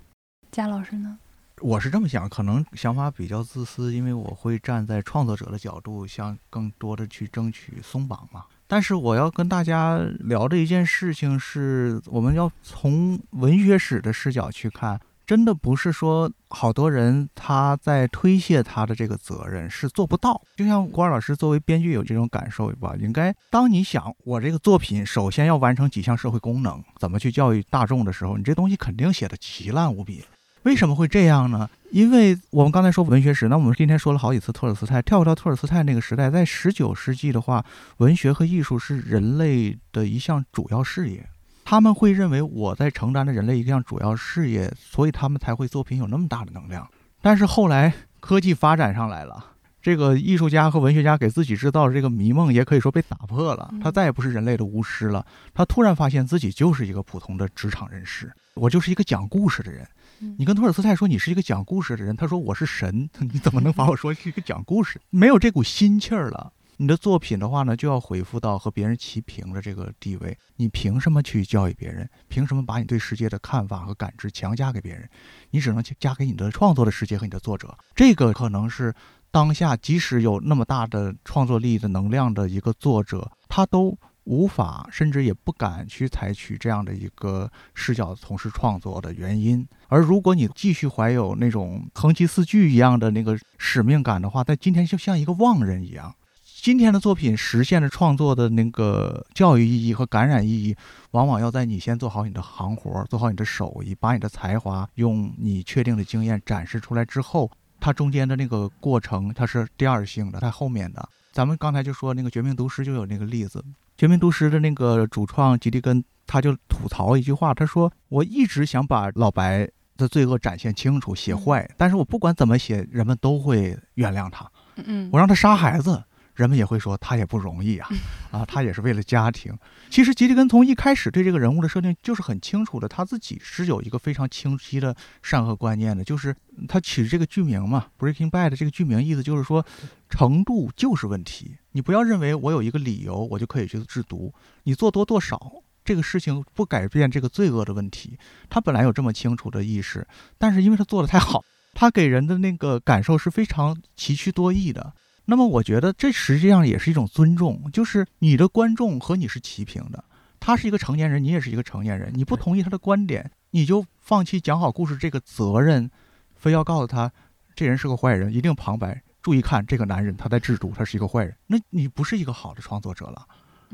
贾老师呢？我是这么想，可能想法比较自私，因为我会站在创作者的角度，想更多的去争取松绑嘛。但是我要跟大家聊的一件事情是，我们要从文学史的视角去看，真的不是说好多人他在推卸他的这个责任是做不到。就像郭二老师作为编剧有这种感受吧，应该当你想我这个作品首先要完成几项社会功能，怎么去教育大众的时候，你这东西肯定写的奇烂无比。为什么会这样呢？因为我们刚才说文学史，那我们今天说了好几次托尔斯泰。跳回到托尔斯泰那个时代，在十九世纪的话，文学和艺术是人类的一项主要事业。他们会认为我在承担着人类一项主要事业，所以他们才会作品有那么大的能量。但是后来科技发展上来了，这个艺术家和文学家给自己制造的这个迷梦，也可以说被打破了。他再也不是人类的巫师了，他突然发现自己就是一个普通的职场人士，我就是一个讲故事的人。你跟托尔斯泰说你是一个讲故事的人，他说我是神，[LAUGHS] 你怎么能把我说是一个讲故事？没有这股心气儿了，你的作品的话呢，就要回复到和别人齐平的这个地位。你凭什么去教育别人？凭什么把你对世界的看法和感知强加给别人？你只能去加给你的创作的世界和你的作者。这个可能是当下即使有那么大的创作力的能量的一个作者，他都。无法，甚至也不敢去采取这样的一个视角从事创作的原因。而如果你继续怀有那种横七四句一样的那个使命感的话，在今天就像一个妄人一样。今天的作品实现了创作的那个教育意义和感染意义，往往要在你先做好你的行活，做好你的手艺，把你的才华用你确定的经验展示出来之后，它中间的那个过程它是第二性的，在后面的。咱们刚才就说那个《绝命毒师》就有那个例子。《绝命毒师》的那个主创吉利根，他就吐槽一句话，他说：“我一直想把老白的罪恶展现清楚，写坏，但是我不管怎么写，人们都会原谅他。嗯，我让他杀孩子。”人们也会说他也不容易啊，啊，他也是为了家庭。其实吉利根从一开始对这个人物的设定就是很清楚的，他自己是有一个非常清晰的善恶观念的，就是他取这个剧名嘛，Breaking Bad 这个剧名意思就是说，程度就是问题。你不要认为我有一个理由我就可以去制毒，你做多做少这个事情不改变这个罪恶的问题。他本来有这么清楚的意识，但是因为他做的太好，他给人的那个感受是非常奇趣多义的。那么我觉得这实际上也是一种尊重，就是你的观众和你是齐平的，他是一个成年人，你也是一个成年人，你不同意他的观点，你就放弃讲好故事这个责任，非要告诉他这人是个坏人，一定旁白，注意看这个男人他在制毒，他是一个坏人，那你不是一个好的创作者了，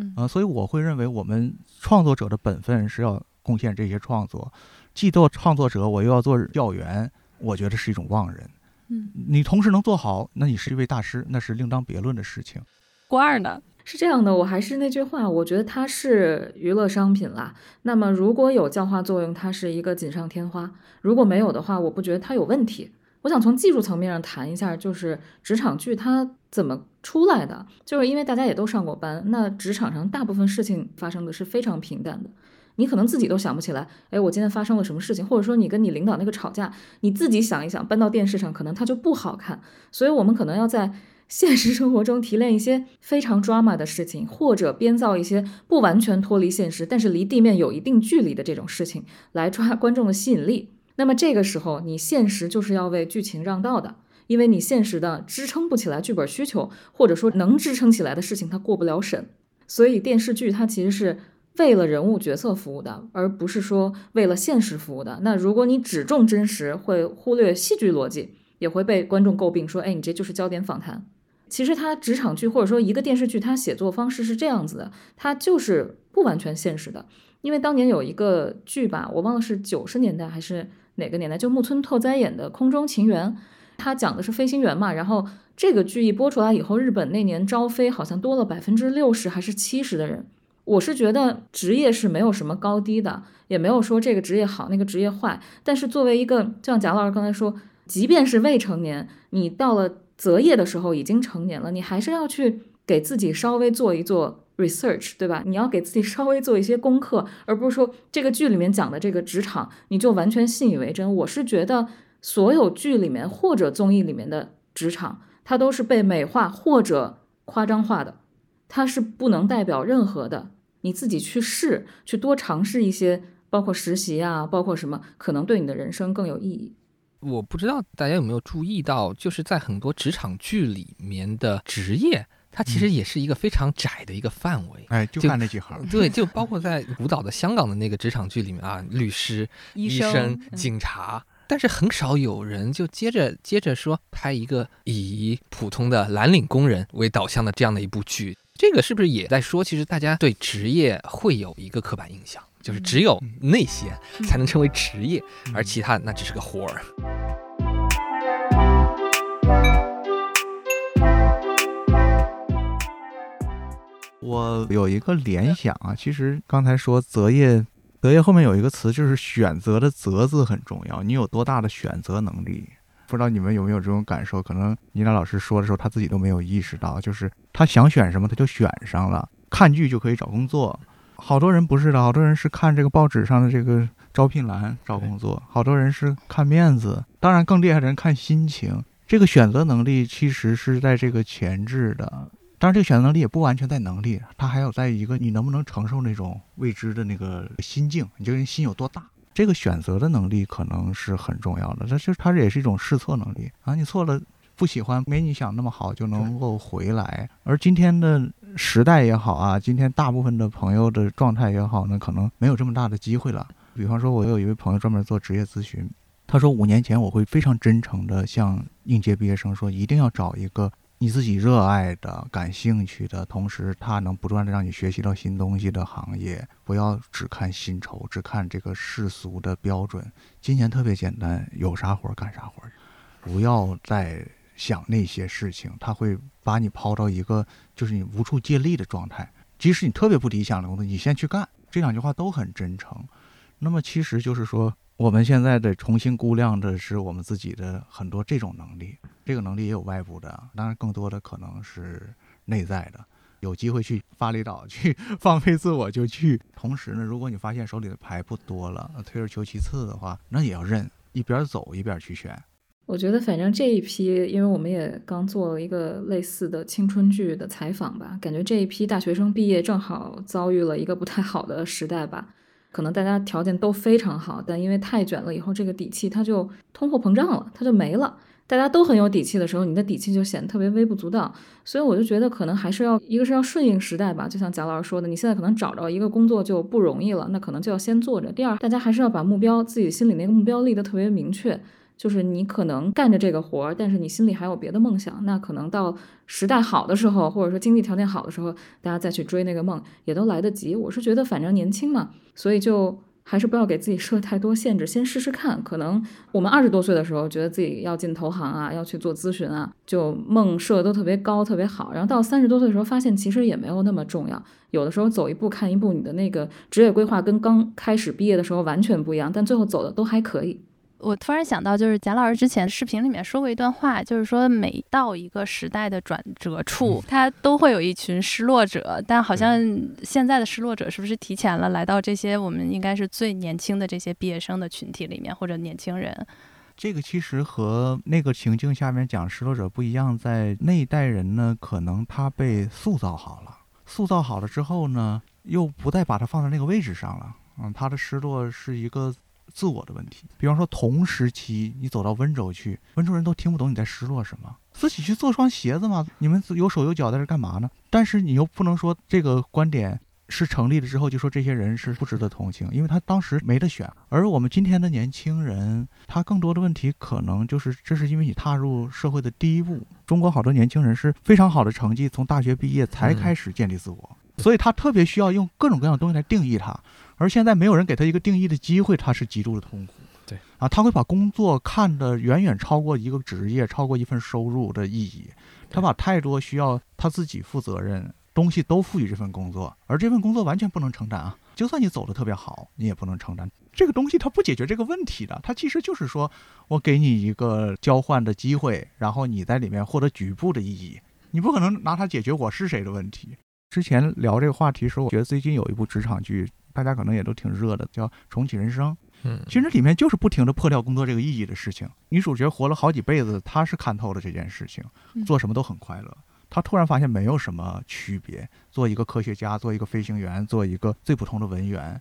嗯啊，所以我会认为我们创作者的本分是要贡献这些创作，既做创作者，我又要做教员，我觉得是一种妄人。嗯，你同时能做好，那你是一位大师，那是另当别论的事情。郭二呢？是这样的，我还是那句话，我觉得它是娱乐商品啦。那么如果有教化作用，它是一个锦上添花；如果没有的话，我不觉得它有问题。我想从技术层面上谈一下，就是职场剧它怎么出来的，就是因为大家也都上过班，那职场上大部分事情发生的是非常平淡的。你可能自己都想不起来，哎，我今天发生了什么事情，或者说你跟你领导那个吵架，你自己想一想，搬到电视上可能它就不好看。所以，我们可能要在 [LAUGHS] 现实生活中提炼一些非常 drama 的事情，或者编造一些不完全脱离现实，但是离地面有一定距离的这种事情，来抓观众的吸引力。那么这个时候，你现实就是要为剧情让道的，因为你现实的支撑不起来剧本需求，或者说能支撑起来的事情它过不了审。所以电视剧它其实是。为了人物角色服务的，而不是说为了现实服务的。那如果你只重真实，会忽略戏剧逻辑，也会被观众诟病说：“哎，你这就是焦点访谈。”其实它职场剧或者说一个电视剧，它写作方式是这样子的，它就是不完全现实的。因为当年有一个剧吧，我忘了是九十年代还是哪个年代，就木村拓哉演的《空中情缘》。他讲的是飞行员嘛，然后这个剧一播出来以后，日本那年招飞好像多了百分之六十还是七十的人。我是觉得职业是没有什么高低的，也没有说这个职业好那个职业坏。但是作为一个，就像贾老师刚才说，即便是未成年，你到了择业的时候已经成年了，你还是要去给自己稍微做一做 research，对吧？你要给自己稍微做一些功课，[LAUGHS] 而不是说这个剧里面讲的这个职场你就完全信以为真。我是觉得所有剧里面或者综艺里面的职场，它都是被美化或者夸张化的。它是不能代表任何的，你自己去试，去多尝试一些，包括实习啊，包括什么，可能对你的人生更有意义。我不知道大家有没有注意到，就是在很多职场剧里面的职业，它其实也是一个非常窄的一个范围。哎，就干那几行。[LAUGHS] 对，就包括在古早的香港的那个职场剧里面啊，律师、医生、警察。但是很少有人就接着接着说拍一个以普通的蓝领工人为导向的这样的一部剧。这个是不是也在说，其实大家对职业会有一个刻板印象，就是只有那些才能称为职业，而其他那只是个活儿。我有一个联想啊，其实刚才说择业，择业后面有一个词，就是选择的“择”字很重要，你有多大的选择能力？不知道你们有没有这种感受？可能倪娜老师说的时候，他自己都没有意识到，就是他想选什么，他就选上了。看剧就可以找工作，好多人不是的，好多人是看这个报纸上的这个招聘栏找工作，好多人是看面子，当然更厉害的人看心情。这个选择能力其实是在这个前置的，当然这个选择能力也不完全在能力，它还有在一个你能不能承受那种未知的那个心境，你这个人心有多大。这个选择的能力可能是很重要的，这就它也是一种试错能力啊！你错了，不喜欢，没你想那么好就能够回来。而今天的时代也好啊，今天大部分的朋友的状态也好呢，可能没有这么大的机会了。比方说，我有一位朋友专门做职业咨询，他说五年前我会非常真诚的向应届毕业生说，一定要找一个。你自己热爱的、感兴趣的，同时它能不断的让你学习到新东西的行业，不要只看薪酬，只看这个世俗的标准。今年特别简单，有啥活干啥活，不要再想那些事情，他会把你抛到一个就是你无处借力的状态。即使你特别不理想的工作，你先去干。这两句话都很真诚。那么其实就是说。我们现在的重新估量的是我们自己的很多这种能力，这个能力也有外部的，当然更多的可能是内在的。有机会去发力岛去放飞自我就去。同时呢，如果你发现手里的牌不多了，退而求其次的话，那也要认，一边走一边去选。我觉得反正这一批，因为我们也刚做了一个类似的青春剧的采访吧，感觉这一批大学生毕业正好遭遇了一个不太好的时代吧。可能大家条件都非常好，但因为太卷了，以后这个底气它就通货膨胀了，它就没了。大家都很有底气的时候，你的底气就显得特别微不足道。所以我就觉得，可能还是要一个是要顺应时代吧。就像贾老师说的，你现在可能找着一个工作就不容易了，那可能就要先做着。第二，大家还是要把目标自己心里那个目标立得特别明确。就是你可能干着这个活儿，但是你心里还有别的梦想，那可能到时代好的时候，或者说经济条件好的时候，大家再去追那个梦也都来得及。我是觉得反正年轻嘛，所以就还是不要给自己设太多限制，先试试看。可能我们二十多岁的时候觉得自己要进投行啊，要去做咨询啊，就梦设的都特别高，特别好。然后到三十多岁的时候，发现其实也没有那么重要。有的时候走一步看一步，你的那个职业规划跟刚开始毕业的时候完全不一样，但最后走的都还可以。我突然想到，就是贾老师之前视频里面说过一段话，就是说每到一个时代的转折处，他都会有一群失落者。但好像现在的失落者是不是提前了来到这些我们应该是最年轻的这些毕业生的群体里面，或者年轻人？这个其实和那个情境下面讲失落者不一样，在那一代人呢，可能他被塑造好了，塑造好了之后呢，又不再把他放在那个位置上了。嗯，他的失落是一个。自我的问题，比方说同时期你走到温州去，温州人都听不懂你在失落什么，自己去做双鞋子嘛，你们有手有脚在这干嘛呢？但是你又不能说这个观点是成立了之后就说这些人是不值得同情，因为他当时没得选。而我们今天的年轻人，他更多的问题可能就是这是因为你踏入社会的第一步。中国好多年轻人是非常好的成绩，从大学毕业才开始建立自我，所以他特别需要用各种各样的东西来定义他。而现在没有人给他一个定义的机会，他是极度的痛苦。对啊，他会把工作看得远远超过一个职业，超过一份收入的意义。他把太多需要他自己负责任东西都赋予这份工作，而这份工作完全不能承担啊！就算你走得特别好，你也不能承担这个东西，它不解决这个问题的。它其实就是说我给你一个交换的机会，然后你在里面获得局部的意义，你不可能拿它解决我是谁的问题。之前聊这个话题时候，我觉得最近有一部职场剧，大家可能也都挺热的，叫《重启人生》。嗯，其实里面就是不停的破掉工作这个意义的事情。女主角活了好几辈子，她是看透了这件事情，做什么都很快乐。她突然发现没有什么区别，做一个科学家，做一个飞行员，做一个最普通的文员，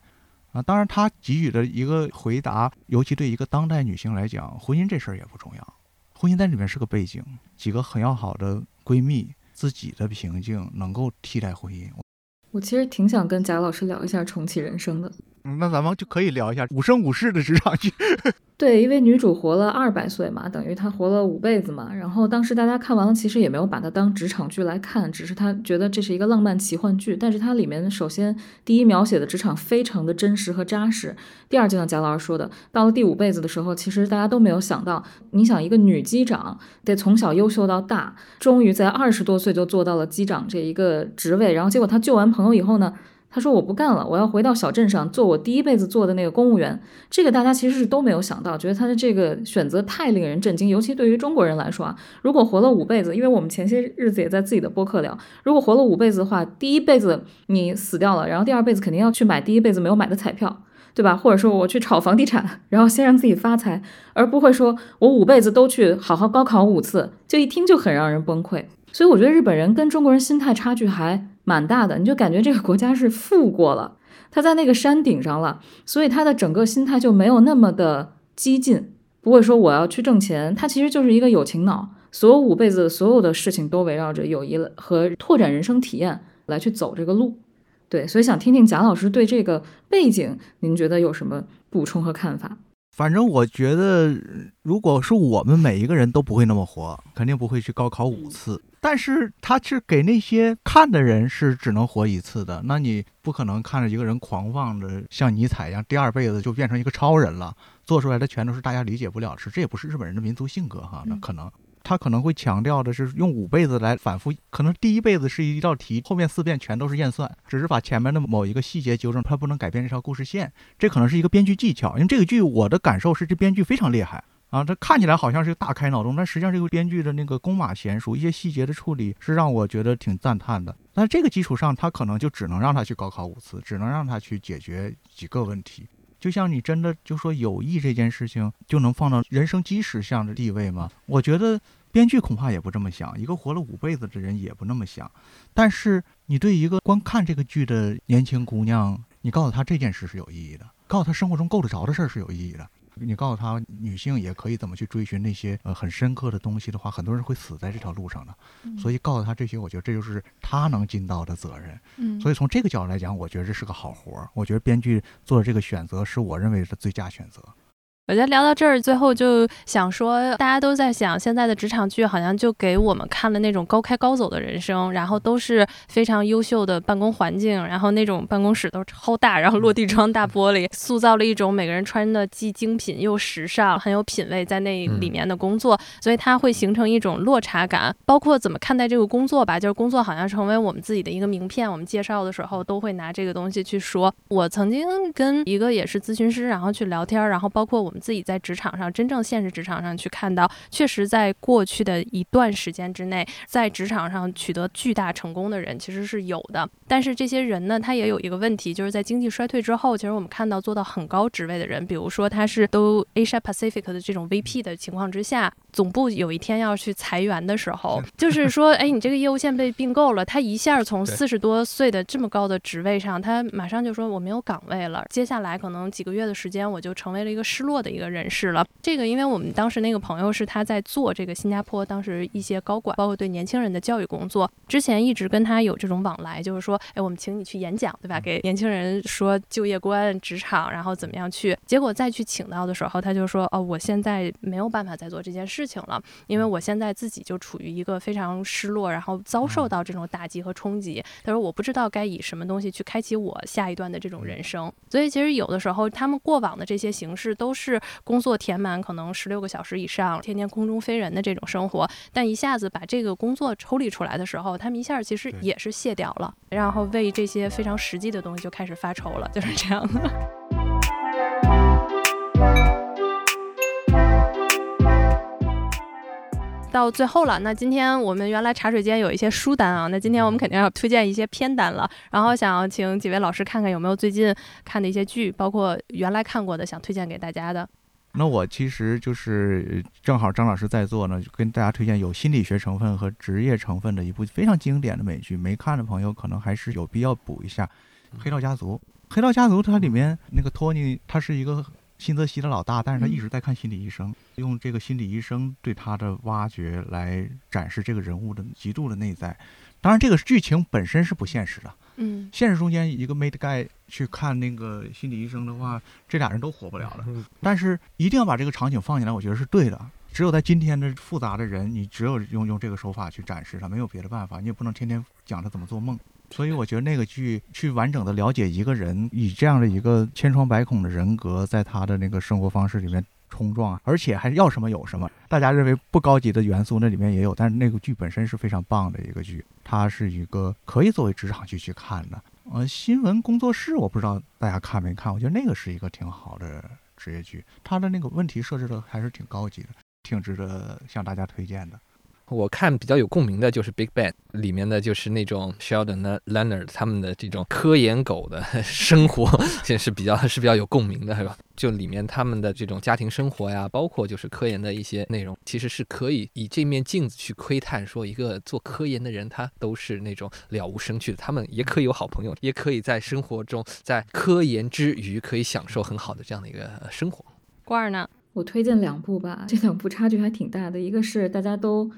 啊，当然她给予的一个回答，尤其对一个当代女性来讲，婚姻这事儿也不重要，婚姻在里面是个背景，几个很要好的闺蜜，自己的平静能够替代婚姻。我其实挺想跟贾老师聊一下重启人生的。那咱们就可以聊一下五生五世的职场剧。[LAUGHS] 对，因为女主活了二百岁嘛，等于她活了五辈子嘛。然后当时大家看完了，其实也没有把它当职场剧来看，只是她觉得这是一个浪漫奇幻剧。但是它里面首先第一描写的职场非常的真实和扎实。第二，就像贾老师说的，到了第五辈子的时候，其实大家都没有想到，你想一个女机长得从小优秀到大，终于在二十多岁就做到了机长这一个职位，然后结果她救完朋友以后呢？他说：“我不干了，我要回到小镇上做我第一辈子做的那个公务员。”这个大家其实是都没有想到，觉得他的这个选择太令人震惊。尤其对于中国人来说啊，如果活了五辈子，因为我们前些日子也在自己的播客聊，如果活了五辈子的话，第一辈子你死掉了，然后第二辈子肯定要去买第一辈子没有买的彩票，对吧？或者说我去炒房地产，然后先让自己发财，而不会说我五辈子都去好好高考五次，就一听就很让人崩溃。所以我觉得日本人跟中国人心态差距还。蛮大的，你就感觉这个国家是富过了，他在那个山顶上了，所以他的整个心态就没有那么的激进，不会说我要去挣钱，他其实就是一个有情脑，所有五辈子所有的事情都围绕着友谊和拓展人生体验来去走这个路，对，所以想听听贾老师对这个背景，您觉得有什么补充和看法？反正我觉得，如果是我们每一个人都不会那么活，肯定不会去高考五次。但是他是给那些看的人是只能活一次的，那你不可能看着一个人狂妄的像尼采一样，第二辈子就变成一个超人了，做出来的全都是大家理解不了的事，这也不是日本人的民族性格哈。那可能他可能会强调的是用五辈子来反复，可能第一辈子是一道题，后面四遍全都是验算，只是把前面的某一个细节纠正，他不能改变这条故事线，这可能是一个编剧技巧。因为这个剧我的感受是这编剧非常厉害。啊，这看起来好像是大开脑洞，但实际上这个编剧的那个弓马娴熟，一些细节的处理是让我觉得挺赞叹的。但这个基础上，他可能就只能让他去高考五次，只能让他去解决几个问题。就像你真的就说友谊这件事情就能放到人生基石上的地位吗？我觉得编剧恐怕也不这么想，一个活了五辈子的人也不那么想。但是你对一个观看这个剧的年轻姑娘，你告诉她这件事是有意义的，告诉她生活中够得着的事儿是有意义的。你告诉他，女性也可以怎么去追寻那些呃很深刻的东西的话，很多人会死在这条路上的。所以告诉他这些，我觉得这就是他能尽到的责任。嗯，所以从这个角度来讲，我觉得这是个好活儿。我觉得编剧做的这个选择是我认为的最佳选择。我觉得聊到这儿，最后就想说，大家都在想，现在的职场剧好像就给我们看了那种高开高走的人生，然后都是非常优秀的办公环境，然后那种办公室都超大，然后落地窗大玻璃，塑造了一种每个人穿的既精品又时尚、很有品位在那里面的工作，所以它会形成一种落差感。包括怎么看待这个工作吧，就是工作好像成为我们自己的一个名片，我们介绍的时候都会拿这个东西去说。我曾经跟一个也是咨询师，然后去聊天，然后包括我们。自己在职场上，真正现实职场上去看到，确实在过去的一段时间之内，在职场上取得巨大成功的人其实是有的。但是这些人呢，他也有一个问题，就是在经济衰退之后，其实我们看到做到很高职位的人，比如说他是都 Asia Pacific 的这种 VP 的情况之下，总部有一天要去裁员的时候，[LAUGHS] 就是说，哎，你这个业务线被并购了，他一下从四十多岁的这么高的职位上，他马上就说我没有岗位了，接下来可能几个月的时间，我就成为了一个失落的。一个人士了，这个因为我们当时那个朋友是他在做这个新加坡当时一些高管，包括对年轻人的教育工作，之前一直跟他有这种往来，就是说，哎，我们请你去演讲，对吧？给年轻人说就业观、职场，然后怎么样去。结果再去请到的时候，他就说，哦，我现在没有办法再做这件事情了，因为我现在自己就处于一个非常失落，然后遭受到这种打击和冲击。他说，我不知道该以什么东西去开启我下一段的这种人生。所以其实有的时候，他们过往的这些形式都是。是工作填满，可能十六个小时以上，天天空中飞人的这种生活，但一下子把这个工作抽离出来的时候，他们一下其实也是卸掉了，然后为这些非常实际的东西就开始发愁了，就是这样的。到最后了，那今天我们原来茶水间有一些书单啊，那今天我们肯定要推荐一些片单了。然后想要请几位老师看看有没有最近看的一些剧，包括原来看过的想推荐给大家的。那我其实就是正好张老师在座呢，就跟大家推荐有心理学成分和职业成分的一部非常经典的美剧，没看的朋友可能还是有必要补一下《黑道家族》。《黑道家族》它里面那个托尼，他是一个。新泽西的老大，但是他一直在看心理医生，用这个心理医生对他的挖掘来展示这个人物的极度的内在。当然，这个剧情本身是不现实的。嗯，现实中间一个 made guy 去看那个心理医生的话，这俩人都活不了了。但是一定要把这个场景放进来，我觉得是对的。只有在今天的复杂的人，你只有用用这个手法去展示他，没有别的办法。你也不能天天讲他怎么做梦。所以我觉得那个剧去完整的了解一个人，以这样的一个千疮百孔的人格，在他的那个生活方式里面冲撞，而且还要什么有什么。大家认为不高级的元素，那里面也有，但是那个剧本身是非常棒的一个剧，它是一个可以作为职场剧去看的。呃，新闻工作室我不知道大家看没看，我觉得那个是一个挺好的职业剧，它的那个问题设置的还是挺高级的，挺值得向大家推荐的。我看比较有共鸣的就是《Big Bang》里面的就是那种 Sheldon、Leonard 他们的这种科研狗的 [LAUGHS] 生活，也是比较是比较有共鸣的，是吧？就里面他们的这种家庭生活呀，包括就是科研的一些内容，其实是可以以这面镜子去窥探，说一个做科研的人他都是那种了无生趣的，他们也可以有好朋友，也可以在生活中在科研之余可以享受很好的这样的一个生活。罐儿呢？我推荐两部吧，这两部差距还挺大的，一个是大家都。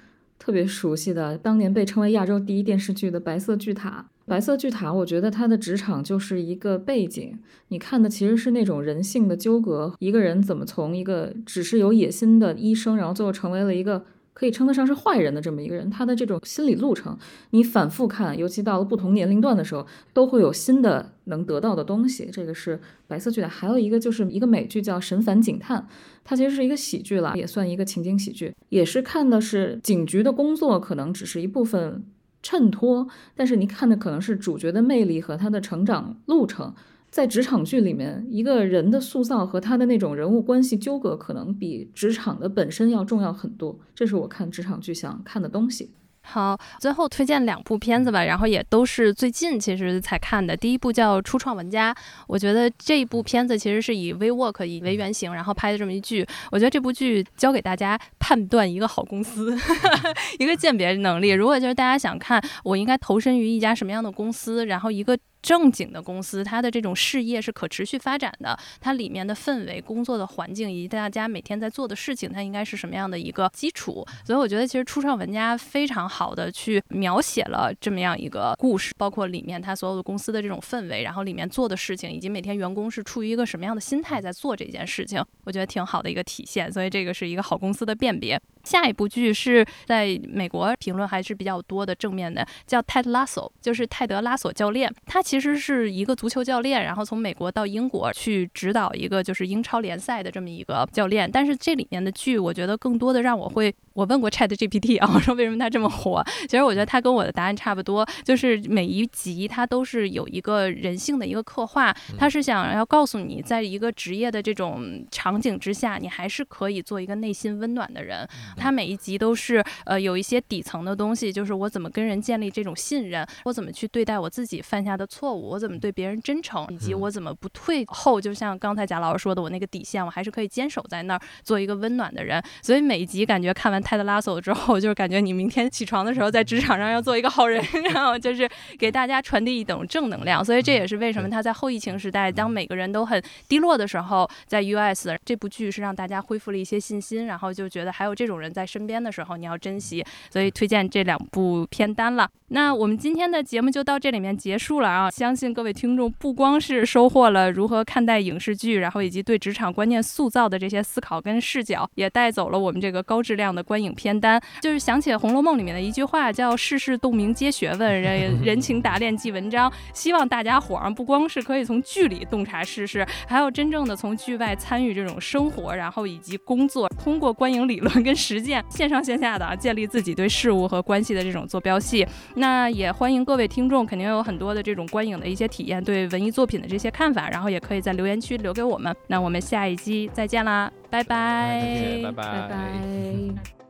特别熟悉的，当年被称为亚洲第一电视剧的《白色巨塔》。《白色巨塔》，我觉得它的职场就是一个背景，你看的其实是那种人性的纠葛，一个人怎么从一个只是有野心的医生，然后最后成为了一个。可以称得上是坏人的这么一个人，他的这种心理路程，你反复看，尤其到了不同年龄段的时候，都会有新的能得到的东西。这个是白色剧的，还有一个就是一个美剧叫《神烦警探》，它其实是一个喜剧了，也算一个情景喜剧，也是看的是警局的工作，可能只是一部分衬托，但是你看的可能是主角的魅力和他的成长路程。在职场剧里面，一个人的塑造和他的那种人物关系纠葛，可能比职场的本身要重要很多。这是我看职场剧想看的东西。好，最后推荐两部片子吧，然后也都是最近其实才看的。第一部叫《初创玩家》，我觉得这一部片子其实是以 WeWork 以为原型，然后拍的这么一剧。我觉得这部剧教给大家判断一个好公司，[LAUGHS] 一个鉴别能力。如果就是大家想看我应该投身于一家什么样的公司，然后一个。正经的公司，它的这种事业是可持续发展的，它里面的氛围、工作的环境以及大家每天在做的事情，它应该是什么样的一个基础？所以我觉得，其实初创玩家非常好的去描写了这么样一个故事，包括里面它所有的公司的这种氛围，然后里面做的事情，以及每天员工是处于一个什么样的心态在做这件事情，我觉得挺好的一个体现。所以这个是一个好公司的辨别。下一部剧是在美国评论还是比较多的正面的，叫《泰德拉索》，就是泰德拉索教练。他其实是一个足球教练，然后从美国到英国去指导一个就是英超联赛的这么一个教练。但是这里面的剧，我觉得更多的让我会，我问过 Chat GPT 啊，我说为什么它这么火？其实我觉得它跟我的答案差不多，就是每一集它都是有一个人性的一个刻画，它是想要告诉你，在一个职业的这种场景之下，你还是可以做一个内心温暖的人。它每一集都是呃有一些底层的东西，就是我怎么跟人建立这种信任，我怎么去对待我自己犯下的错误，我怎么对别人真诚，以及我怎么不退后。就像刚才贾老师说的，我那个底线我还是可以坚守在那儿，做一个温暖的人。所以每一集感觉看完泰德拉索之后，就是感觉你明天起床的时候在职场上要做一个好人，[LAUGHS] 然后就是给大家传递一种正能量。所以这也是为什么他在后疫情时代，当每个人都很低落的时候，在 US 这部剧是让大家恢复了一些信心，然后就觉得还有这种人。在身边的时候，你要珍惜，所以推荐这两部片单了。那我们今天的节目就到这里面结束了啊！相信各位听众不光是收获了如何看待影视剧，然后以及对职场观念塑造的这些思考跟视角，也带走了我们这个高质量的关。观影片单。就是想起《红楼梦》里面的一句话，叫“世事洞明皆学问，[LAUGHS] 人人情达练即文章”。希望大家伙儿不光是可以从剧里洞察世事，还要真正的从剧外参与这种生活，然后以及工作，通过观影理论跟实践，线上线下的建立自己对事物和关系的这种坐标系。那也欢迎各位听众，肯定有很多的这种观影的一些体验，对文艺作品的这些看法，然后也可以在留言区留给我们。那我们下一期再见啦，拜拜，拜拜，拜拜。